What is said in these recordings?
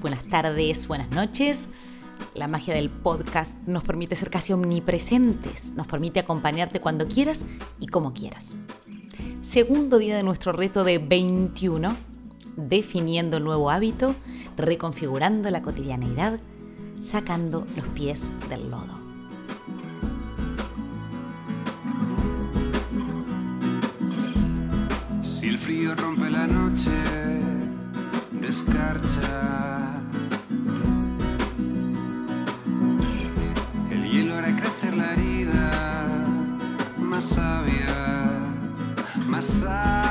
buenas tardes, buenas noches. La magia del podcast nos permite ser casi omnipresentes, nos permite acompañarte cuando quieras y como quieras. Segundo día de nuestro reto de 21, definiendo nuevo hábito, reconfigurando la cotidianeidad, sacando los pies del lodo. Si el frío rompe la noche, descarcha. El hielo hará crecer la herida más sabia, más sabia.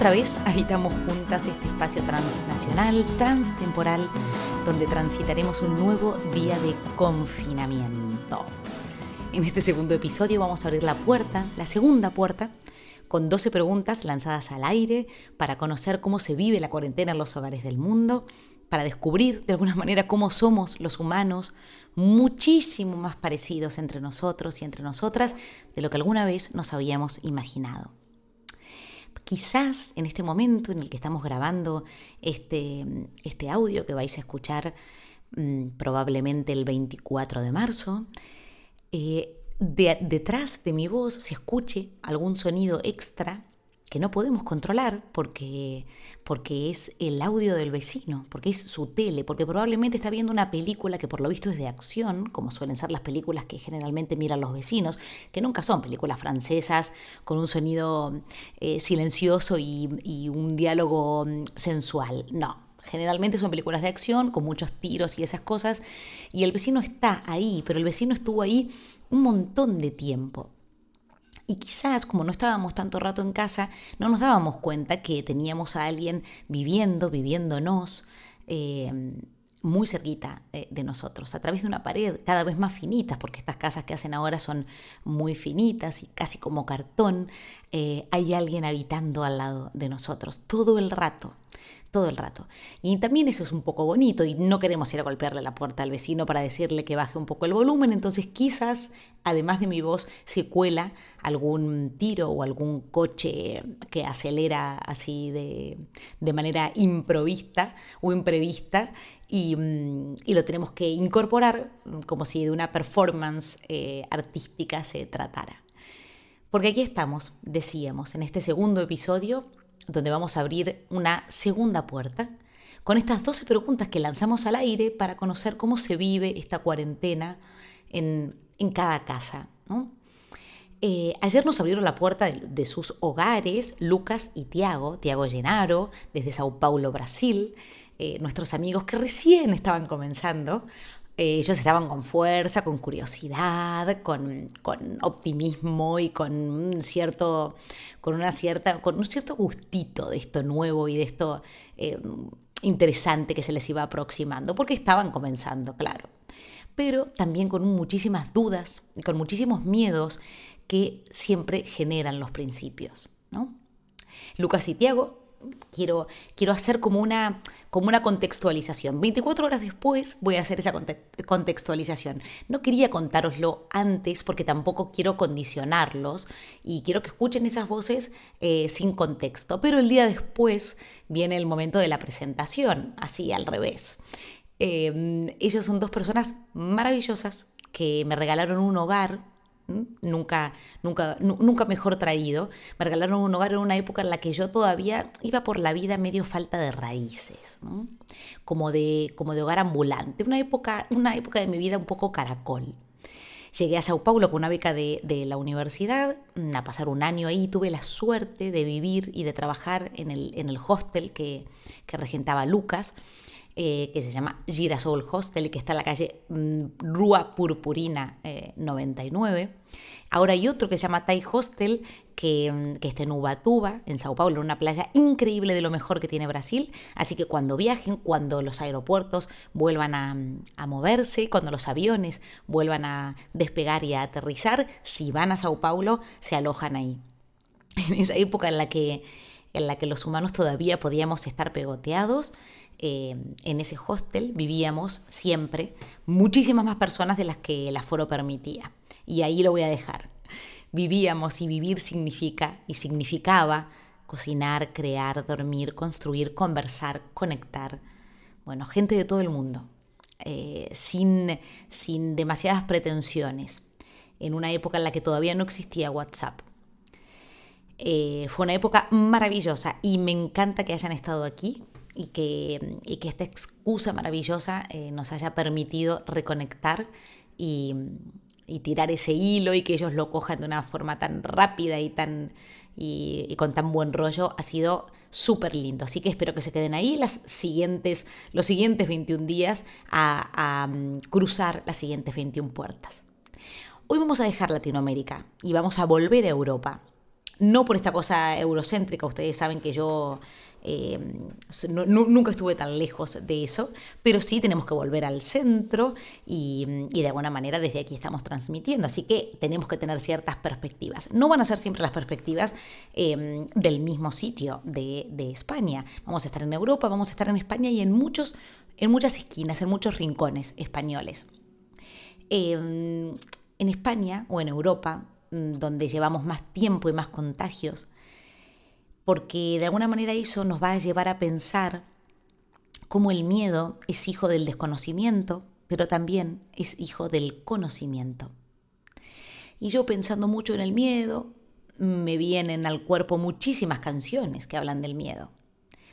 Otra vez habitamos juntas este espacio transnacional, transtemporal, donde transitaremos un nuevo día de confinamiento. En este segundo episodio vamos a abrir la puerta, la segunda puerta, con 12 preguntas lanzadas al aire para conocer cómo se vive la cuarentena en los hogares del mundo, para descubrir de alguna manera cómo somos los humanos muchísimo más parecidos entre nosotros y entre nosotras de lo que alguna vez nos habíamos imaginado quizás en este momento en el que estamos grabando este, este audio que vais a escuchar mm, probablemente el 24 de marzo, eh, de- detrás de mi voz se escuche algún sonido extra que no podemos controlar porque, porque es el audio del vecino, porque es su tele, porque probablemente está viendo una película que por lo visto es de acción, como suelen ser las películas que generalmente miran los vecinos, que nunca son películas francesas con un sonido eh, silencioso y, un diálogo mm, sensual. No, Generalmente son películas de acción con muchos tiros y esas cosas. Y el vecino está ahí, pero el vecino estuvo ahí un montón de tiempo. Y quizás, como no estábamos tanto rato en casa, no nos dábamos cuenta que teníamos a alguien viviendo, viviéndonos, eh, muy cerquita de, nosotros, a través de una pared cada vez más finitas, porque estas casas que hacen ahora son muy finitas y casi como cartón, eh, hay alguien habitando al lado de nosotros todo el rato. Todo el rato. Y también eso es un poco bonito y no queremos ir a golpearle la puerta al vecino para decirle que baje un poco el volumen, entonces quizás, además de mi voz, se cuela algún tiro o algún coche que acelera así de, manera improvista o imprevista y, mm, lo tenemos que incorporar como si de una performance eh, artística se tratara. Porque aquí estamos, decíamos, en este segundo episodio donde vamos a abrir una segunda puerta con estas 12 preguntas que lanzamos al aire para conocer cómo se vive esta cuarentena en, cada casa. Eh, ayer nos abrieron la puerta de, sus hogares Lucas y Tiago, Tiago Llenaro, desde Sao Paulo, Brasil, eh, nuestros amigos que recién estaban comenzando eh, ellos estaban con fuerza, con curiosidad, con, optimismo y con un cierto, con una cierta, con un cierto gustito de esto nuevo y de esto eh, interesante que se les iba aproximando, porque estaban comenzando, claro. Pero también con muchísimas dudas y con muchísimos miedos que siempre generan los principios. ¿no? Lucas y Tiago quiero, quiero hacer como una, como una contextualización. 24 horas después voy a hacer esa contextualización. No quería contároslo antes porque tampoco quiero condicionarlos y quiero que escuchen esas voces eh, sin contexto. Pero el día después viene el momento de la presentación, así al revés. Eh, ellos son dos personas maravillosas que me regalaron un hogar nunca, nunca, nunca mejor traído. Me regalaron un hogar en una época en la que yo todavía iba por la vida medio falta de raíces, como, de, como de hogar ambulante, una época, una época de mi vida un poco caracol. Llegué a Sao Paulo con una beca de, la universidad, mm, a pasar un año ahí, tuve la suerte de vivir y de trabajar en el, en el hostel que, que regentaba Lucas. Eh, que se llama Girasol Hostel, que está en la calle mm, Rua Purpurina 99. Eh, Ahora hay otro que se llama Tai Hostel, que, mm, que, está en Ubatuba, en Sao Paulo, una playa increíble de lo mejor que tiene Brasil. Así que cuando viajen, cuando los aeropuertos vuelvan a, a, moverse, cuando los aviones vuelvan a despegar y a aterrizar, si van a Sao Paulo, se alojan ahí. En esa época en la que, en la que los humanos todavía podíamos estar pegoteados, eh, en ese hostel vivíamos siempre muchísimas más personas de las que el aforo permitía. Y ahí lo voy a dejar. Vivíamos y vivir significa y significaba cocinar, crear, dormir, construir, conversar, conectar. Bueno, gente de todo el mundo, eh, sin, sin demasiadas pretensiones, en una época en la que todavía no existía WhatsApp. Eh, fue una época maravillosa y me encanta que hayan estado aquí y que, que esta excusa maravillosa eh, nos haya permitido reconectar y, tirar ese hilo y que ellos lo cojan de una forma tan rápida y, tan, y, con tan buen rollo ha sido súper lindo. Así que espero que se queden ahí las siguientes, los siguientes 21 días a, a mm, cruzar las siguientes 21 puertas. Hoy vamos a dejar Latinoamérica y vamos a volver a Europa. No por esta cosa eurocéntrica, ustedes saben que yo eh, nunca estuve tan lejos de eso, pero sí tenemos que volver al centro y, de alguna manera desde aquí estamos transmitiendo, así que tenemos que tener ciertas perspectivas. No van a ser siempre las perspectivas em, del mismo sitio de, España. Vamos a estar en Europa, vamos a estar en España y en, muchos, en muchas esquinas, en muchos rincones españoles. Em, en España o en Europa, mm, donde llevamos más tiempo y más contagios, porque de alguna manera eso nos va a llevar a pensar cómo el miedo es hijo del desconocimiento, pero también es hijo del conocimiento. Y yo pensando mucho en el miedo, me vienen al cuerpo muchísimas canciones que hablan del miedo,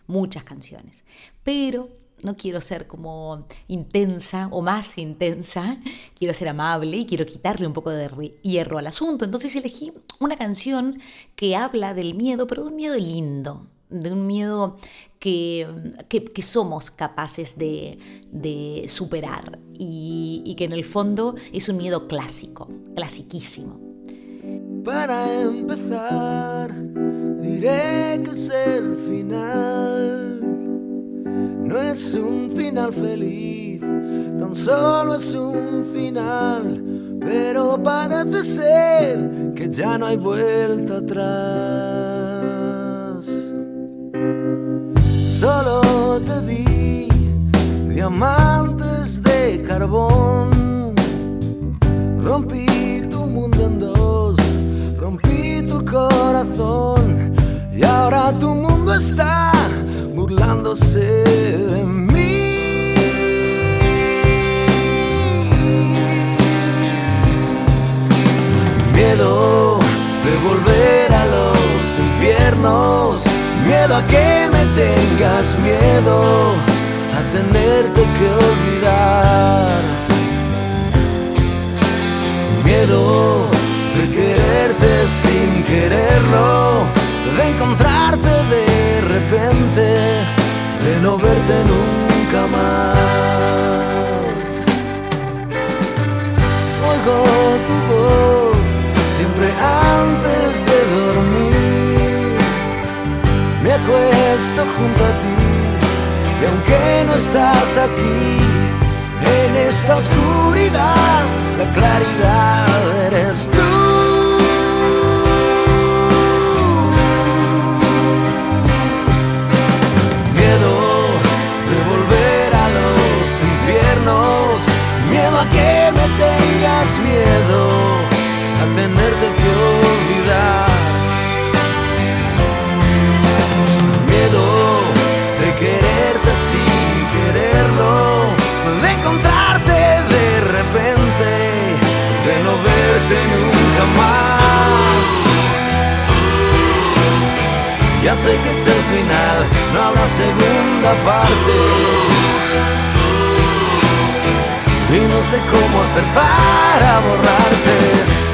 muchas canciones, pero no quiero ser como intensa o más intensa, quiero ser amable y quiero quitarle un poco de hierro al asunto. Entonces elegí una canción que habla del miedo, pero de un miedo lindo, de un miedo que, que, somos capaces de, de superar y, y que en el fondo es un miedo clásico, clasiquísimo. Para empezar, diré que es el final no es un final feliz, tan solo es un final, pero parece ser que ya no hay vuelta atrás. Solo te di diamantes de carbón. Rompí tu mundo en dos, rompí tu corazón y ahora tu mundo está burlándose de mí. Miedo de volver a los infiernos, miedo a que me tengas miedo, a tenerte que olvidar. Acuesto junto a ti y aunque no estás aquí, en esta oscuridad, la claridad eres tú. Miedo de volver a los infiernos, miedo a que me tengas miedo, a tenerte que olvidar. Nunca más. Ya sé que es el final, no habrá segunda parte. Y no sé cómo hacer para borrarte.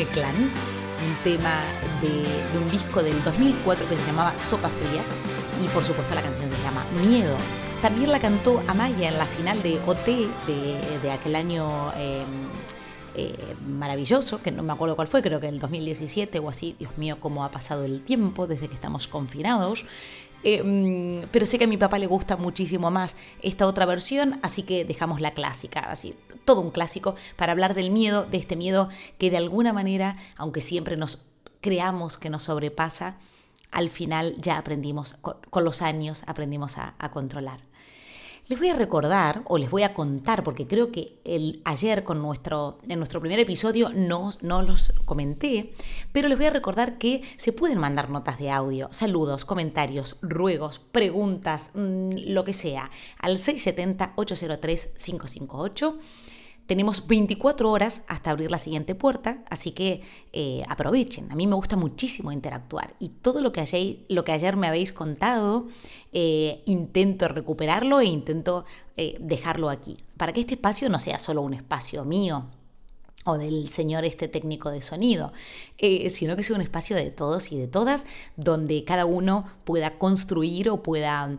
Era M-Clan, un tema de, de un disco del 2004 que se llamaba Sopa Fría y por supuesto la canción se llama Miedo. También la cantó Amaya en la final de OT de, de aquel año eh, eh, maravilloso, que no me acuerdo cuál fue, creo que el 2017 o así. Dios mío, cómo ha pasado el tiempo desde que estamos confinados. Eh, mm, pero sé que a mi papá le gusta muchísimo más esta otra versión, así que dejamos la clásica, así todo un clásico para hablar del miedo, de este miedo que de alguna manera, aunque siempre nos creamos que nos sobrepasa, al final ya aprendimos, con, los años aprendimos a controlar. Les voy a recordar o les voy a contar, porque creo que el, ayer con nuestro, en nuestro primer episodio no, no los comenté, pero les voy a recordar que se pueden mandar notas de audio, saludos, comentarios, ruegos, preguntas, mmm, lo que sea, al 670-803-558. Tenemos 24 horas hasta abrir la siguiente puerta, así que eh, aprovechen. A mí me gusta muchísimo interactuar y todo lo que ayer, lo que ayer me habéis contado, eh, intento recuperarlo e intento eh, dejarlo aquí, para que este espacio no sea solo un espacio mío, o del señor este técnico de sonido, sino que sea un espacio de todos y de todas, donde cada uno pueda construir o pueda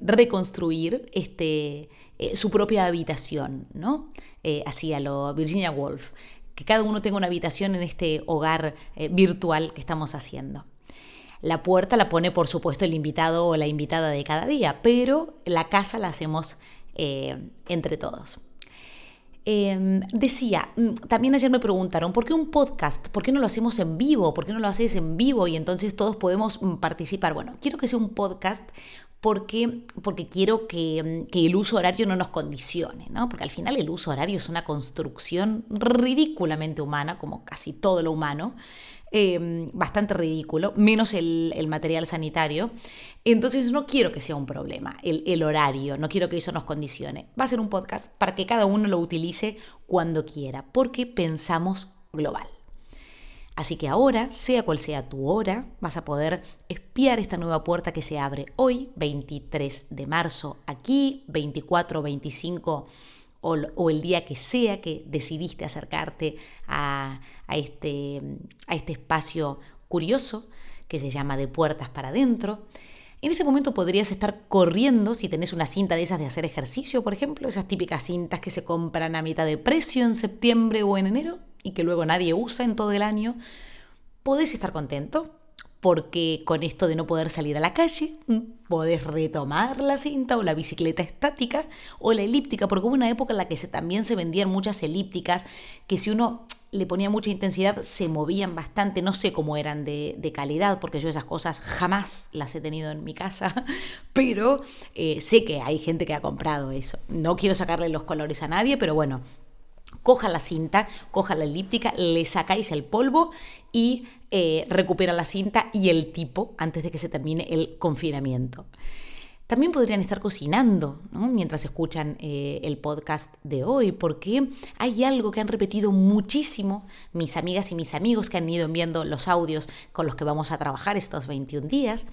reconstruir este, eh, su propia habitación, ¿no? Eh, así a lo Virginia Woolf, que cada uno tenga una habitación en este hogar eh, virtual que estamos haciendo. La puerta la pone, por supuesto, el invitado o la invitada de cada día, pero la casa la hacemos entre todos. Em, decía, mm, también ayer me preguntaron, ¿por qué un podcast? ¿Por qué no lo hacemos en vivo? ¿Por qué no lo haces en vivo y entonces todos podemos mm, participar? Bueno, quiero que sea un podcast porque, porque quiero que, el uso horario no nos condicione, ¿no? Porque al final el uso horario es una construcción ridículamente humana, como casi todo lo humano, em, bastante ridículo, menos el, material sanitario. Entonces no quiero que sea un problema el, el horario, no quiero que eso nos condicione. Va a ser un podcast para que cada uno lo utilice cuando quiera, porque pensamos global. Así que ahora, sea cual sea tu hora, vas a poder espiar esta nueva puerta que se abre hoy, 23 de marzo, aquí, 24, 25 o, el día que sea que decidiste acercarte a, este, a este espacio curioso que se llama de puertas para adentro. En este momento podrías estar corriendo si tenés una cinta de esas de hacer ejercicio, por ejemplo, esas típicas cintas que se compran a mitad de precio en septiembre o en enero y que luego nadie usa en todo el año, podés estar contento porque con esto de no poder salir a la calle, mm, podés retomar la cinta o la bicicleta estática o la elíptica, porque hubo una época en la que se, también se vendían muchas elípticas que si uno le ponía mucha intensidad se movían bastante, no sé cómo eran de, calidad, porque yo esas cosas jamás las he tenido en mi casa, pero eh, sé que hay gente que ha comprado eso. No quiero sacarle los colores a nadie, pero bueno, coja la cinta, coja la elíptica, le sacáis el polvo y eh, recupera la cinta y el tipo antes de que se termine el confinamiento. También podrían estar cocinando mientras escuchan eh, el podcast de hoy, porque hay algo que han repetido muchísimo mis amigas y mis amigos que han ido enviando los audios con los que vamos a trabajar estos 21 días,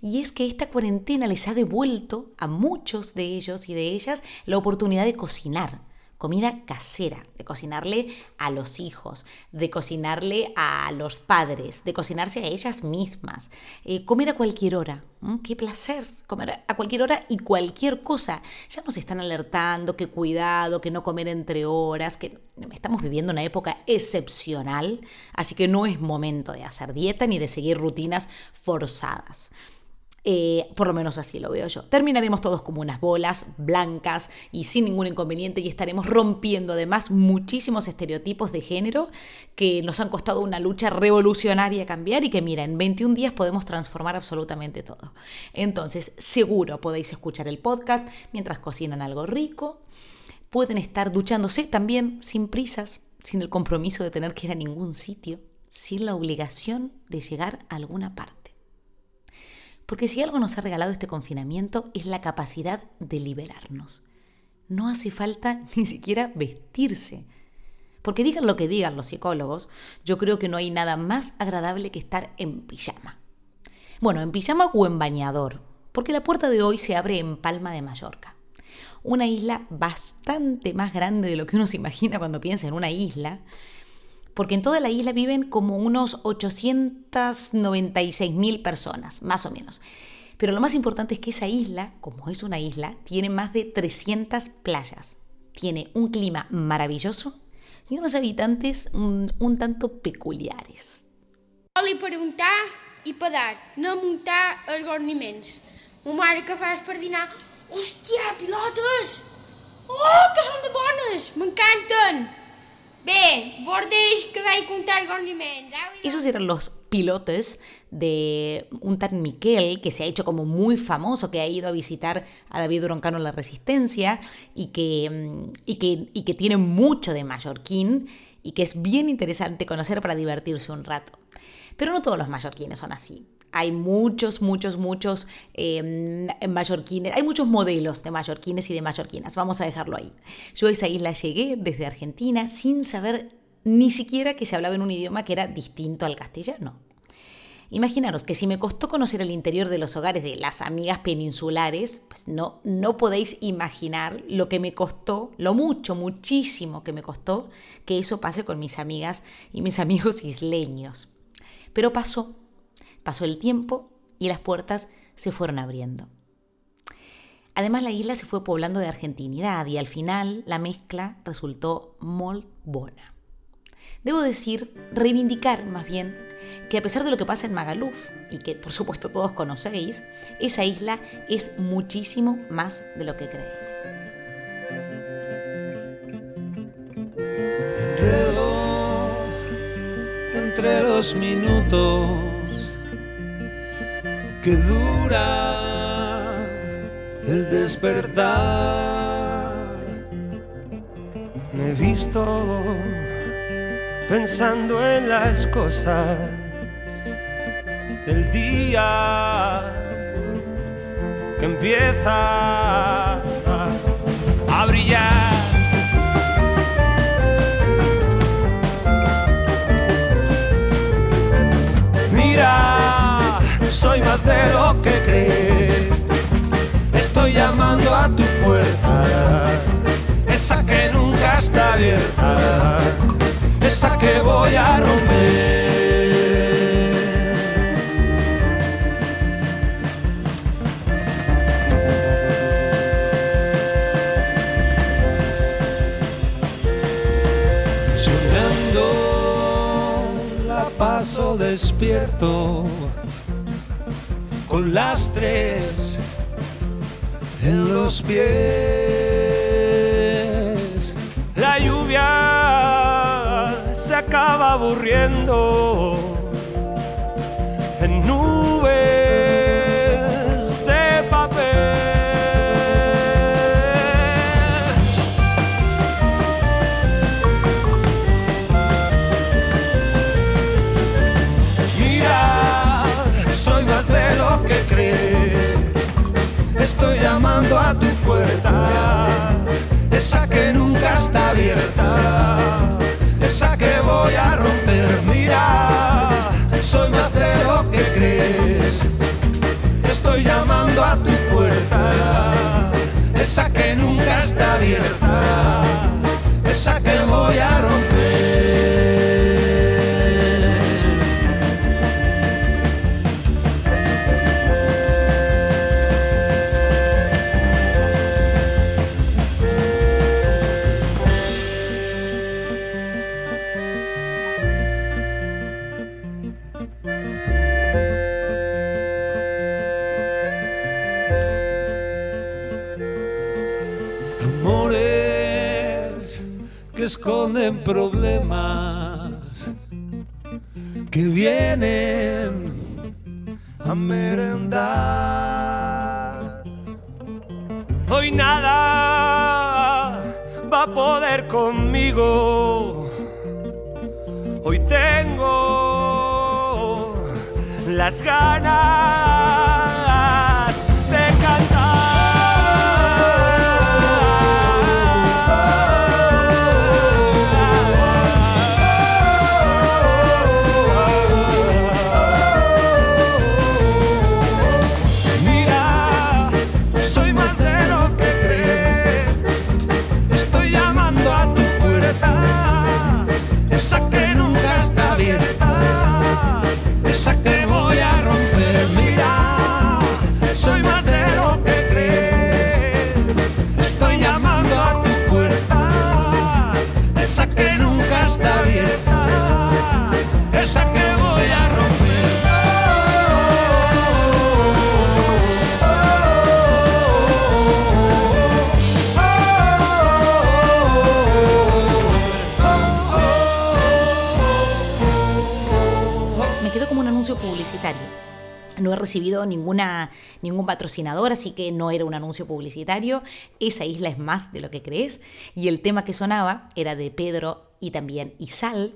y es que esta cuarentena les ha devuelto a muchos de ellos y de ellas la oportunidad de cocinar comida casera, de cocinarle a los hijos, de cocinarle a los padres, de cocinarse a ellas mismas, eh, comer a cualquier hora. ¡Qué placer! Comer a cualquier hora y cualquier cosa. Ya nos están alertando que cuidado, que no comer entre horas, que estamos viviendo una época excepcional, así que no es momento de hacer dieta ni de seguir rutinas forzadas. Eh, por lo menos así lo veo yo. Terminaremos todos como unas bolas blancas y sin ningún inconveniente y estaremos rompiendo además muchísimos estereotipos de género que nos han costado una lucha revolucionaria cambiar y que mira, en 21 días podemos transformar absolutamente todo. Entonces, seguro podéis escuchar el podcast mientras cocinan algo rico. Pueden estar duchándose también sin prisas, sin el compromiso de tener que ir a ningún sitio, sin la obligación de llegar a alguna parte. Porque si algo nos ha regalado este confinamiento es la capacidad de liberarnos. No hace falta ni siquiera vestirse. Porque digan lo que digan los psicólogos, yo creo que no hay nada más agradable que estar en pijama. Bueno, en pijama o en bañador, porque la puerta de hoy se abre en Palma de Mallorca. Una isla bastante más grande de lo que uno se imagina cuando piensa en una isla, porque en toda la isla viven como unos 896 mil personas, más o menos. Pero lo más importante es que esa isla, como es una isla, tiene más de 300 playas, tiene un clima maravilloso y unos habitantes un, un tanto peculiares. Oli preguntar i per dar, no muntar els gorniments. Ma mare que fas per dinar? Hòstia, pilotes! Oh, que són de bones! M'encanten! Esos eran los pilotes de un tal Miquel que se ha hecho como muy famoso, que ha ido a visitar a David Broncano en la Resistencia y que, mm, y que, y que tiene mucho de mallorquín y que es bien interesante conocer para divertirse un rato. Pero no todos los mallorquines son así. Hay muchos, muchos, muchos eh, mallorquines, hay muchos modelos de mallorquines y de mallorquinas, vamos a dejarlo ahí. Yo a esa isla llegué desde Argentina sin saber ni siquiera que se hablaba en un idioma que era distinto al castellano. Imaginaros que si me costó conocer el interior de los hogares de las amigas peninsulares, pues no, no podéis imaginar lo que me costó, lo mucho, muchísimo que me costó que eso pase con mis amigas y mis amigos isleños. Pero pasó, pasó el tiempo y las puertas se fueron abriendo. Además la isla se fue poblando de argentinidad y al final la mezcla resultó muy buena. Debo decir, reivindicar más bien que a pesar de lo que pasa en Magaluf, y que por supuesto todos conocéis, esa isla es muchísimo más de lo que creéis. Entre los minutos que dura el despertar. Me he visto pensando en las cosas del día que empieza a brillar. Soy más de lo que crees. Estoy llamando a tu puerta, esa que nunca está abierta, esa que voy a romper. Paso despierto con las tres en los pies. La lluvia se acaba aburriendo en nubes recibido ninguna, ningún patrocinador, así que no era un anuncio publicitario. Esa isla es más de lo que crees. Y el tema que sonaba era de Pedro y también Isal,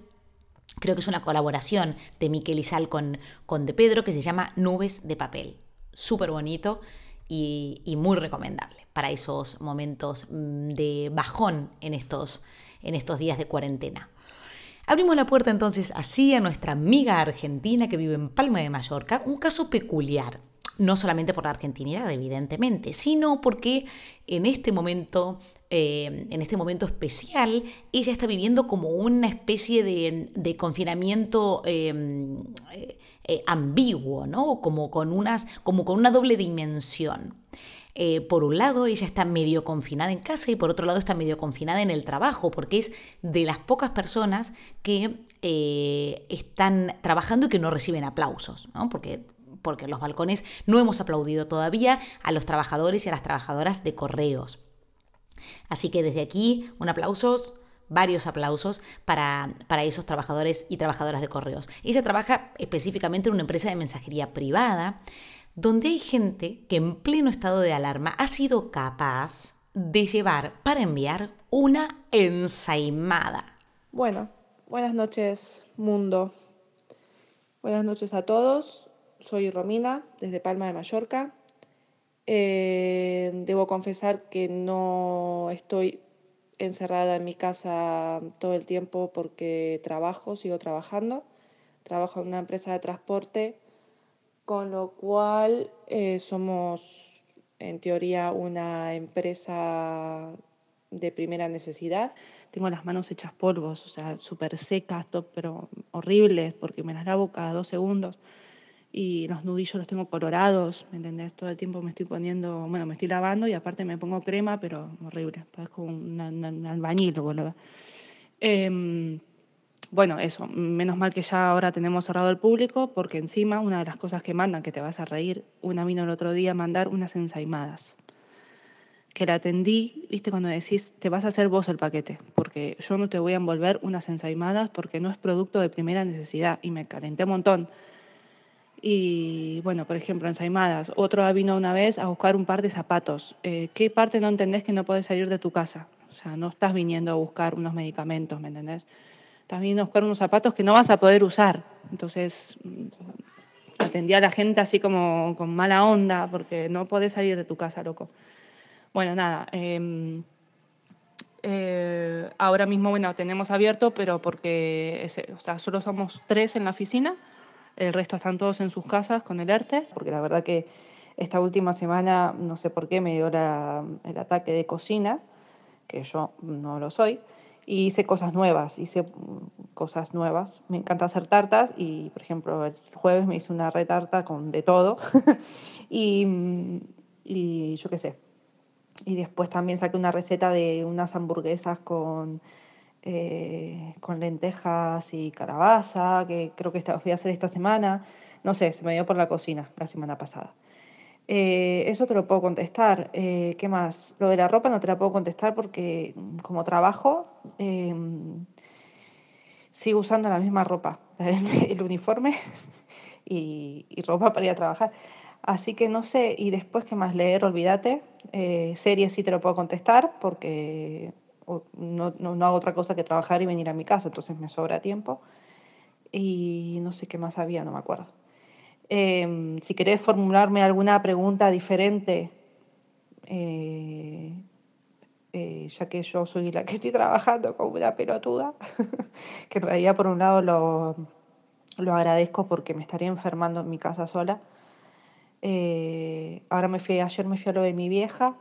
Creo que es una colaboración de Miquel Izal con, con De Pedro que se llama Nubes de Papel. Súper bonito y, y, muy recomendable para esos momentos mm, de bajón en estos, en estos días de cuarentena. Abrimos la puerta entonces así a nuestra amiga argentina que vive en Palma de Mallorca, un caso peculiar, no solamente por la argentinidad, evidentemente, sino porque en este momento, eh, en este momento especial, ella está viviendo como una especie de, confinamiento eh, eh, ambiguo, ¿no? Como con, unas, como con una doble dimensión. Eh, por un lado, ella está medio confinada en casa y por otro lado está medio confinada en el trabajo, porque es de las pocas personas que eh, están trabajando y que no reciben aplausos, ¿no? Porque porque en los balcones no hemos aplaudido todavía a los trabajadores y a las trabajadoras de correos. Así que desde aquí, un aplauso, varios aplausos para, para, esos trabajadores y trabajadoras de correos. Ella trabaja específicamente en una empresa de mensajería privada donde hay gente que en pleno estado de alarma ha sido capaz de llevar para enviar una ensaimada. Bueno, buenas noches mundo. Buenas noches a todos. Soy Romina, desde Palma de Mallorca. Eh, debo confesar que no estoy encerrada en mi casa todo el tiempo porque trabajo, sigo trabajando. Trabajo en una empresa de transporte con lo cual eh, somos en teoría una empresa de primera necesidad. Tengo las manos hechas polvos, o sea, súper secas, pero horribles, porque me las lavo cada dos segundos. Y los nudillos los tengo colorados, ¿me entendés? Todo el tiempo me estoy poniendo, bueno, me estoy lavando y aparte me pongo crema, pero horrible, parezco un, un albañil, boludo. Eh, bueno, eso, menos mal que ya ahora tenemos cerrado el público, porque encima una de las cosas que mandan, que te vas a reír, una vino el otro día mandar unas ensaimadas. Que la atendí, viste, cuando decís, te vas a hacer vos el paquete, porque yo no te voy a envolver unas ensaimadas porque no es producto de primera necesidad y me calenté un montón. Y bueno, por ejemplo, ensaimadas. Otro vino una vez a buscar un par de zapatos. Eh, ¿Qué parte no entendés que no podés salir de tu casa? O sea, no estás viniendo a buscar unos medicamentos, ¿me entendés? También buscar unos zapatos que no vas a poder usar. Entonces atendía a la gente así como con mala onda porque no podés salir de tu casa, loco. Bueno, nada. Em, eh, ahora mismo, bueno, tenemos abierto, pero porque o sea, solo somos tres en la oficina, el resto están todos en sus casas con el ERTE. Porque la verdad que esta última semana, no sé por qué, me dio el ataque de cocina, que yo no lo soy y hice cosas nuevas, hice cosas nuevas. Me encanta hacer tartas y, por ejemplo, el jueves me hice una retarta con de todo y, y yo qué sé. Y después también saqué una receta de unas hamburguesas con, eh, con lentejas y calabaza, que creo que voy a hacer esta semana. No sé, se me dio por la cocina la semana pasada. Eh, eso te lo puedo contestar. Eh, ¿Qué más? Lo de la ropa no te la puedo contestar porque mm, como trabajo em, sigo usando la misma ropa, el uniforme y, ropa para ir a trabajar. Así que no sé, y después, ¿qué más? Leer, olvídate. Eh, series sí te lo puedo contestar porque no, no, hago otra cosa que trabajar y venir a mi casa, entonces me sobra tiempo. Y no sé qué más había, no me acuerdo. Em, si querés formularme alguna pregunta diferente, eh, eh, ya que yo soy la que estoy trabajando como una pelotuda, que en realidad por un lado lo, lo, agradezco porque me estaría enfermando en mi casa sola. Eh, ahora me fui, ayer me fui a lo de mi vieja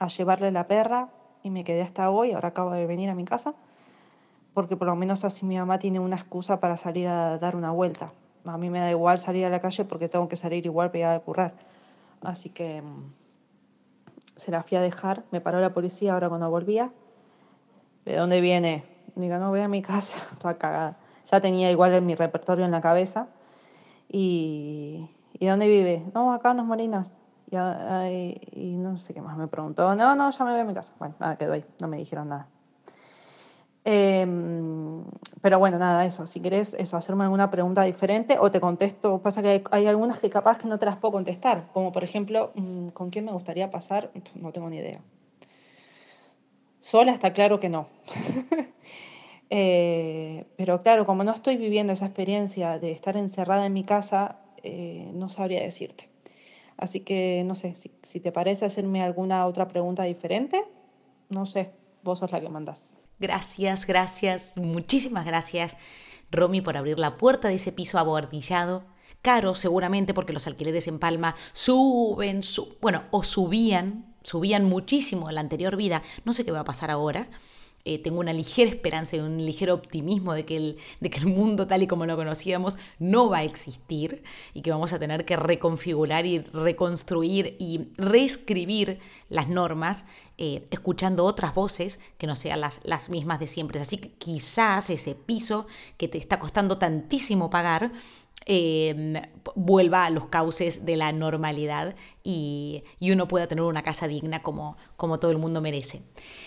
a llevarle la perra y me quedé hasta hoy, ahora acabo de venir a mi casa, porque por lo menos así mi mamá tiene una excusa para salir a dar una vuelta a mí me da igual salir a la calle porque tengo que salir igual para ir a currar. Así que mm, se la fui a dejar, me paró la policía ahora cuando volvía. ¿De dónde viene? Digo, no, voy a mi casa, toda cagada. Ya tenía igual mi repertorio en la cabeza. Y, ¿y dónde vive? No, acá en Los Molinos. Y, y, no sé qué más me preguntó. No, no, ya me voy a mi casa. Bueno, nada, quedó ahí, no me dijeron nada. Em, pero bueno, nada, eso. Si querés eso, hacerme alguna pregunta diferente o te contesto, pasa que hay, algunas que capaz que no te las puedo contestar, como por ejemplo, mm, ¿con quién me gustaría pasar? No tengo ni idea. Sola está claro que no. Eh, pero claro, como no estoy viviendo esa experiencia de estar encerrada en mi casa, eh, no sabría decirte. Así que no sé, si, si te parece hacerme alguna otra pregunta diferente, no sé, vos sos la que mandás. Gracias, gracias, muchísimas gracias, Romy, por abrir la puerta de ese piso abordillado. Caro, seguramente, porque los alquileres en Palma suben, bueno, o subían, subían muchísimo en la anterior vida. No sé qué va a pasar ahora. Eh, tengo una ligera esperanza y un ligero optimismo de que, el, de que el mundo tal y como lo conocíamos no va a existir y que vamos a tener que reconfigurar y reconstruir y reescribir las normas eh, escuchando otras voces que no sean las, las mismas de siempre. Así que quizás ese piso que te está costando tantísimo pagar Em, vuelva a los cauces de la normalidad y, uno pueda tener una casa digna como, como todo el mundo merece.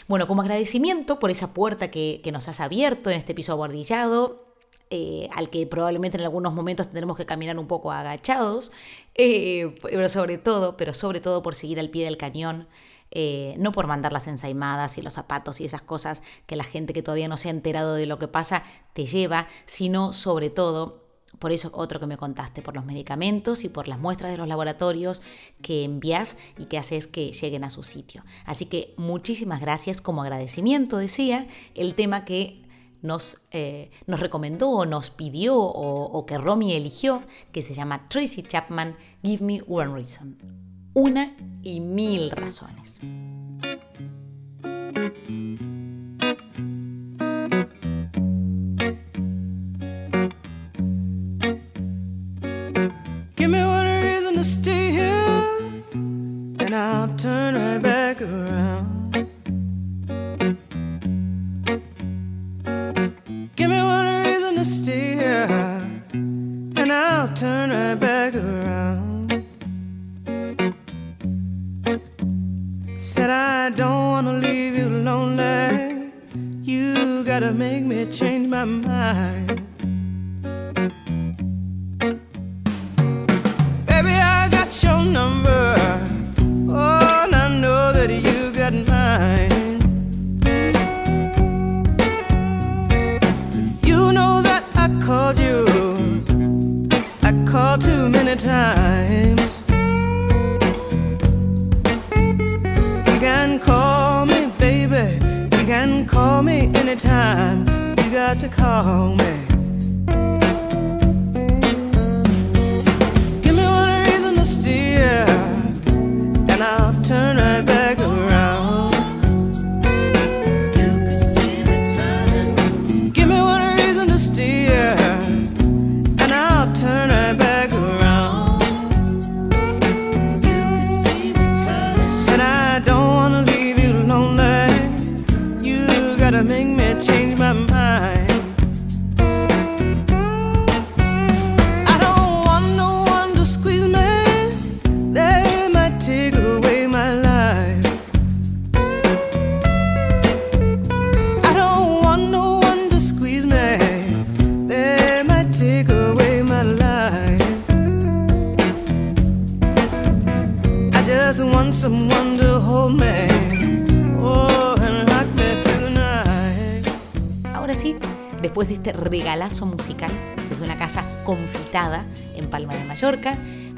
Bueno, como agradecimiento por esa puerta que, nos has abierto en este piso abordillado, eh, al que probablemente en algunos momentos tendremos que caminar un poco agachados, eh, pero sobre todo, pero sobre todo por seguir al pie del cañón. Eh, no por mandar las ensaimadas y los zapatos y esas cosas que la gente que todavía no se ha enterado de lo que pasa te lleva, sino sobre todo por eso otro que me contaste, por los medicamentos y por las muestras de los laboratorios que envías y que haces que lleguen a su sitio. Así que muchísimas gracias como agradecimiento, decía, el tema que nos, eh, nos recomendó o nos pidió o, o que Romy eligió, que se llama Tracy Chapman, Give Me One Reason. Una y mil razones.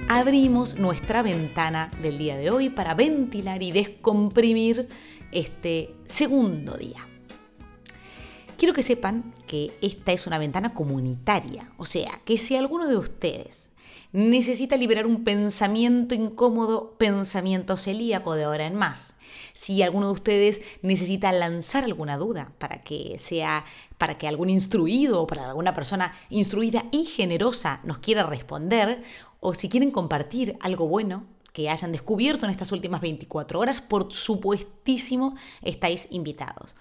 Abrimos nuestra ventana del día de hoy para ventilar y descomprimir este segundo día. Quiero que sepan que esta es una ventana comunitaria, o sea, que si alguno de ustedes necesita liberar un pensamiento incómodo, pensamiento celíaco de ahora en más. Si alguno de ustedes necesita lanzar alguna duda para que sea para que algún instruido o para alguna persona instruida y generosa nos quiera responder o si quieren compartir algo bueno que hayan descubierto en estas últimas 24 horas, por supuestísimo estáis invitados.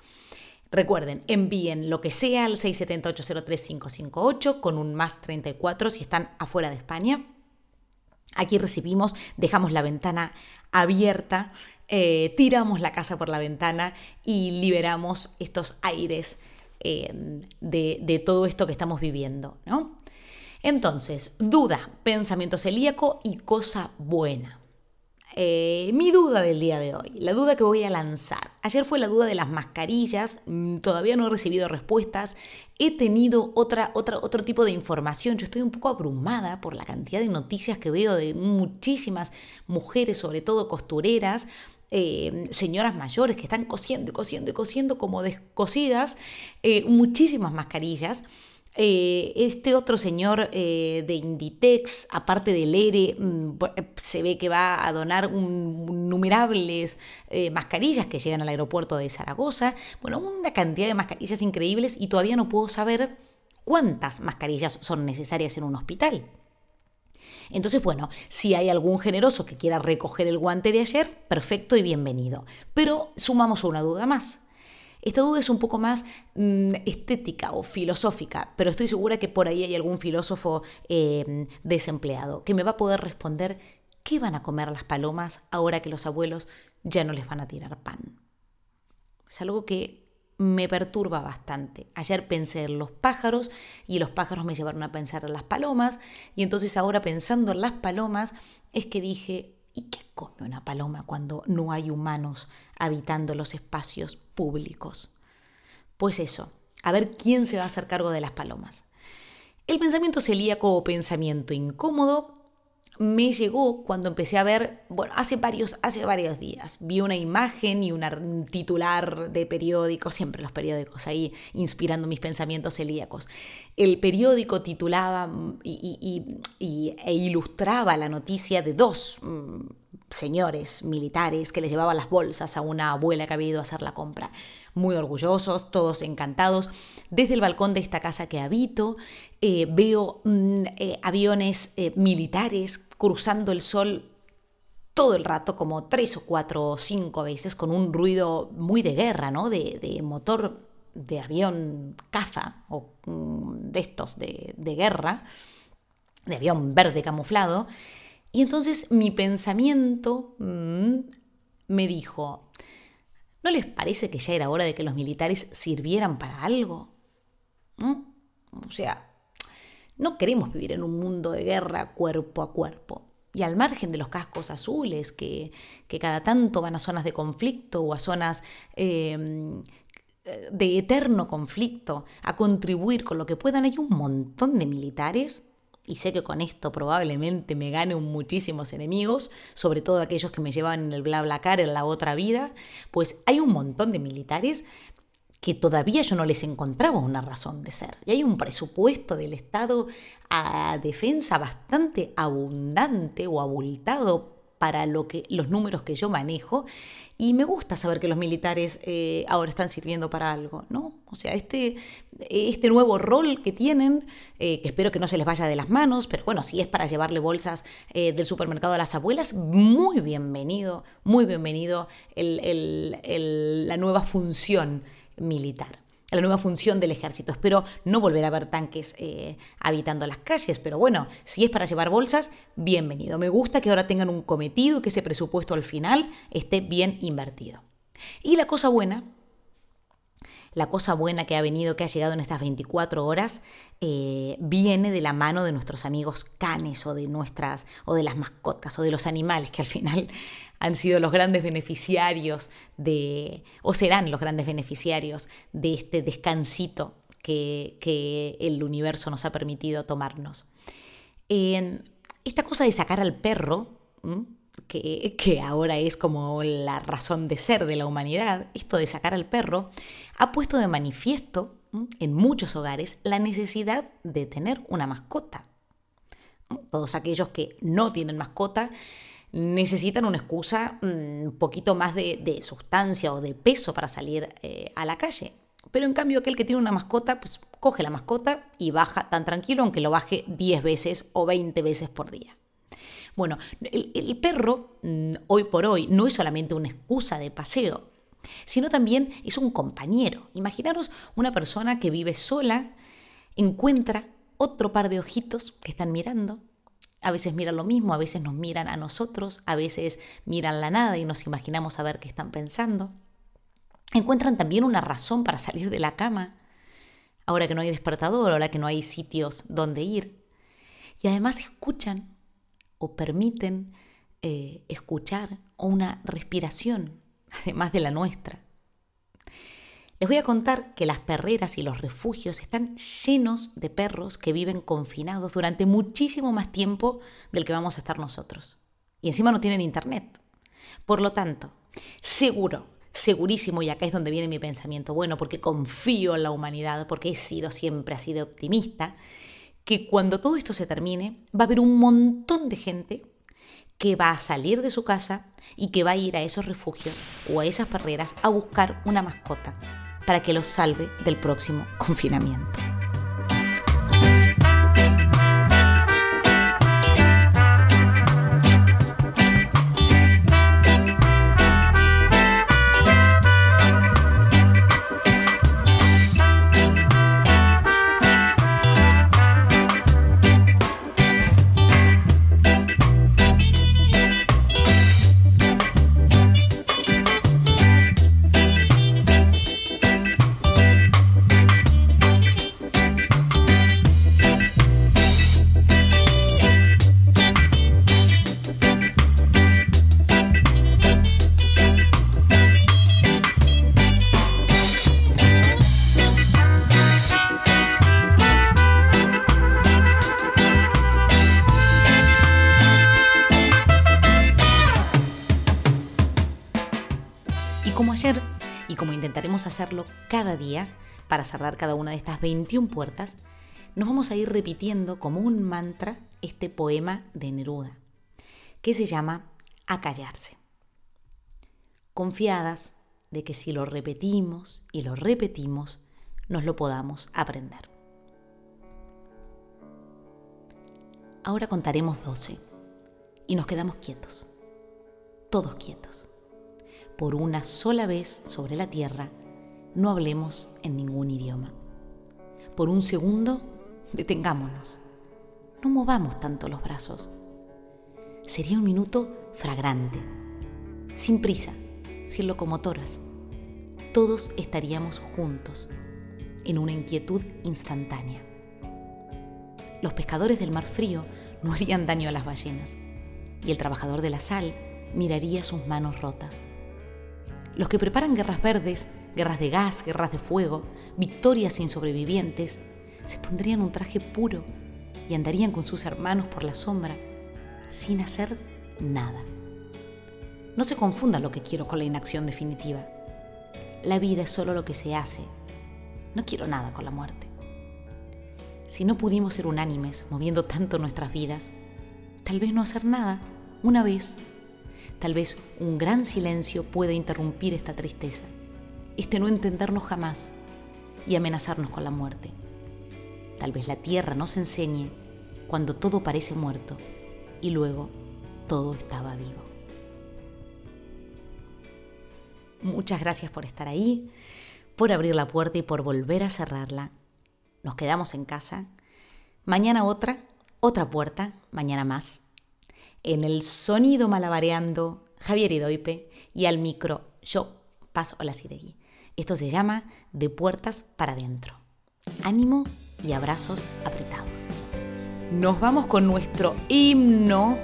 Recuerden, envíen lo que sea al 678-03558 con un más 34 si están afuera de España. Aquí recibimos, dejamos la ventana abierta, eh, tiramos la casa por la ventana y liberamos estos aires eh, de, de, todo esto que estamos viviendo. ¿no? Entonces, duda, pensamiento celíaco y cosa buena. eh, mi duda del día de hoy, la duda que voy a lanzar. Ayer fue la duda de las mascarillas, mm, todavía no he recibido respuestas, he tenido otra, otra, otro tipo de información, yo estoy un poco abrumada por la cantidad de noticias que veo de muchísimas mujeres, sobre todo costureras, eh, señoras mayores que están cosiendo y cosiendo y cosiendo como descosidas, eh, muchísimas mascarillas. Eh, este otro señor de Inditex, aparte del ERE, mm, se ve que va a donar innumerables mascarillas que llegan al aeropuerto de Zaragoza. Bueno, una cantidad de mascarillas increíbles y todavía no puedo saber cuántas mascarillas son necesarias en un hospital. Entonces, bueno, si hay algún generoso que quiera recoger el guante de ayer, perfecto y bienvenido. Pero sumamos una duda más. Esta duda es un poco más mm, estética o filosófica, pero estoy segura que por ahí hay algún filósofo em, desempleado que me va a poder responder qué van a comer las palomas ahora que los abuelos ya no les van a tirar pan. Es algo que me perturba bastante. Ayer pensé en los pájaros y los pájaros me llevaron a pensar en las palomas y entonces ahora pensando en las palomas es que dije, ¿y qué come una paloma cuando no hay humanos habitando los espacios públicos? Pues eso, a ver quién se va a hacer cargo de las palomas. El pensamiento celíaco o pensamiento incómodo me llegó cuando empecé a ver, bueno, hace varios, hace varios días, vi una imagen y un titular de periódico, siempre los periódicos ahí inspirando mis pensamientos celíacos. El periódico titulaba y, e ilustraba la noticia de dos señores militares que le llevaban las bolsas a una abuela que había ido a hacer la compra. Muy orgullosos, todos encantados. Desde el balcón de esta casa que habito eh, veo mm, eh, aviones eh, militares cruzando el sol todo el rato, como tres o cuatro o cinco veces, con un ruido muy de guerra, ¿no? De, motor de avión caza o mm, de estos de, de guerra, de avión verde camuflado. Y entonces mi pensamiento mm, me dijo, ¿no les parece que ya era hora de que los militares sirvieran para algo? ¿No? O sea, no queremos vivir en un mundo de guerra cuerpo a cuerpo. Y al margen de los cascos azules, que, cada tanto van a zonas de conflicto o a zonas em, de eterno conflicto, a contribuir con lo que puedan, hay un montón de militares y sé que con esto probablemente me gane muchísimos enemigos, sobre todo aquellos que me llevan en el bla bla car en la otra vida, pues hay un montón de militares que todavía yo no les encontraba una razón de ser. Y hay un presupuesto del Estado a defensa bastante abundante o abultado para lo que, los números que yo manejo y me gusta saber que los militares eh, ahora están sirviendo para algo, ¿no? O sea, este, este nuevo rol que tienen, eh, que espero que no se les vaya de las manos, pero bueno, si es para llevarle bolsas eh, del supermercado a las abuelas, muy bienvenido, muy bienvenido la nueva función militar la nueva función del ejército. Espero no volver a ver tanques eh, habitando las calles, pero bueno, si es para llevar bolsas, bienvenido. Me gusta que ahora tengan un cometido y que ese presupuesto al final esté bien invertido. Y la cosa buena, la cosa buena que ha venido, que ha llegado en estas 24 horas, eh, viene de la mano de nuestros amigos canes o de nuestras, o de las mascotas, o de los animales, que al final han sido los grandes beneficiarios de, o serán los grandes beneficiarios de este descansito que, el universo nos ha permitido tomarnos. esta cosa de sacar al perro, que, ahora es como la razón de ser de la humanidad, esto de sacar al perro, ha puesto de manifiesto en muchos hogares la necesidad de tener una mascota. Todos aquellos que no tienen mascota necesitan una excusa mm, un poquito más de, sustancia o de peso para salir eh, a la calle. Pero en cambio aquel que tiene una mascota, pues coge la mascota y baja tan tranquilo, aunque lo baje 10 veces o 20 veces por día. Bueno, el, perro mm, hoy por hoy no es solamente una excusa de paseo, sino también es un compañero. Imaginaros una persona que vive sola, encuentra otro par de ojitos que están mirando a veces miran lo mismo, a veces nos miran a nosotros, a veces miran la nada y nos imaginamos a ver qué están pensando. Encuentran también una razón para salir de la cama, ahora que no hay despertador, ahora que no hay sitios donde ir. Y además escuchan o permiten eh, escuchar una respiración, además de la nuestra. Les voy a contar que las perreras y los refugios están llenos de perros que viven confinados durante muchísimo más tiempo del que vamos a estar nosotros. Y encima no tienen internet. Por lo tanto, seguro, segurísimo, y acá es donde viene mi pensamiento bueno, porque confío en la humanidad, porque he sido siempre así de optimista, que cuando todo esto se termine, va a haber un montón de gente que va a salir de su casa y que va a ir a esos refugios o a esas perreras a buscar una mascota para que los salve del próximo confinamiento. Para cerrar cada una de estas 21 puertas, nos vamos a ir repitiendo como un mantra este poema de Neruda, que se llama Acallarse. Confiadas de que si lo repetimos y lo repetimos, nos lo podamos aprender. Ahora contaremos 12 y nos quedamos quietos, todos quietos, por una sola vez sobre la tierra no hablemos en ningún idioma. Por un segundo, detengámonos. No movamos tanto los brazos. Sería un minuto fragrante, sin prisa, sin locomotoras. Todos estaríamos juntos, en una inquietud instantánea. Los pescadores del mar frío no harían daño a las ballenas, y el trabajador de la sal miraría sus manos rotas. Los que preparan guerras verdes guerras de gas, guerras de fuego, victorias sin sobrevivientes, se pondrían un traje puro y andarían con sus hermanos por la sombra sin hacer nada. No se confunda lo que quiero con la inacción definitiva. La vida es solo lo que se hace. No quiero nada con la muerte. Si no pudimos ser unánimes moviendo tanto nuestras vidas, tal vez no hacer nada una vez, tal vez un gran silencio pueda interrumpir esta tristeza este no entendernos jamás y amenazarnos con la muerte. Tal vez la tierra nos enseñe cuando todo parece muerto y luego todo estaba vivo. Muchas gracias por estar ahí, por abrir la puerta y por volver a cerrarla. Nos quedamos en casa. Mañana otra, otra puerta, mañana más. En el sonido malabareando, Javier Idoipe y al micro, yo, Paz Olaciregui. Esto se llama De puertas para adentro. Ánimo y abrazos apretados. Nos vamos con nuestro himno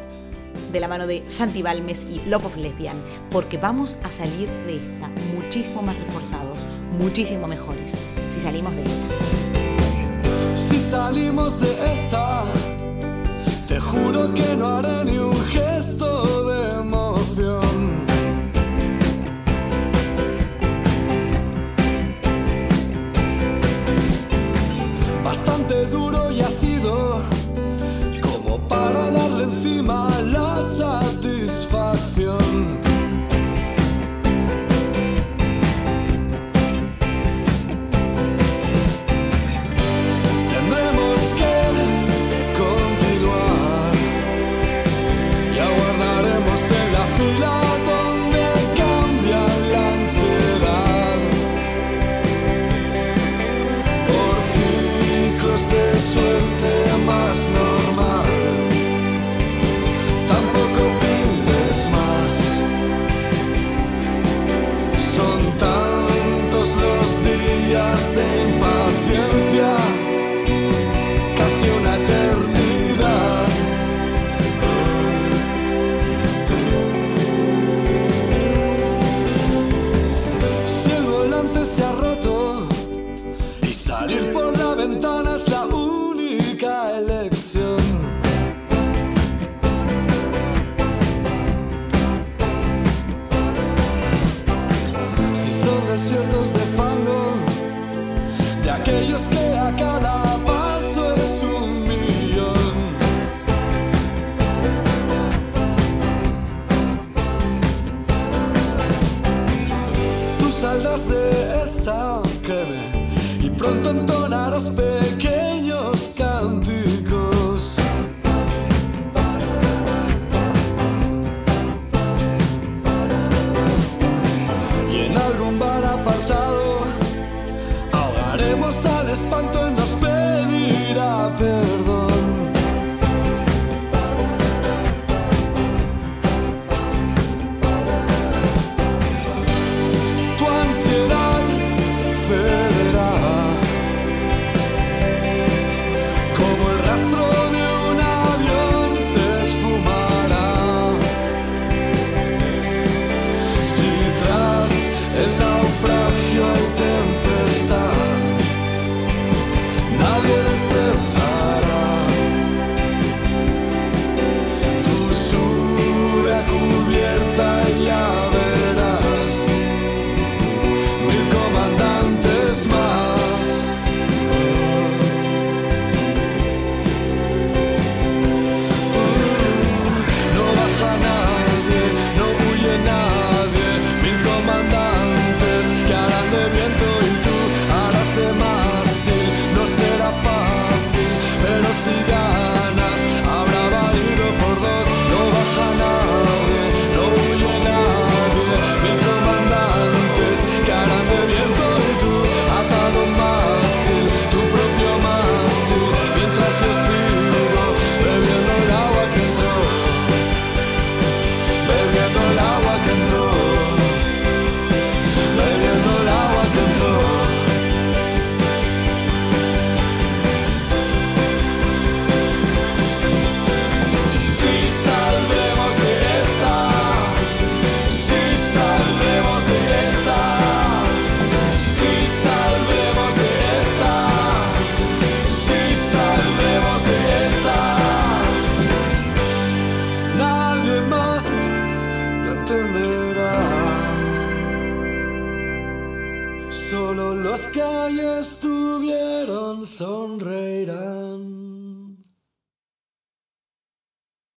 de la mano de Santi Balmes y Love of Lesbian, porque vamos a salir de esta muchísimo más reforzados, muchísimo mejores, si salimos de esta. Si salimos de esta, te juro que no haré ni un gesto darle encima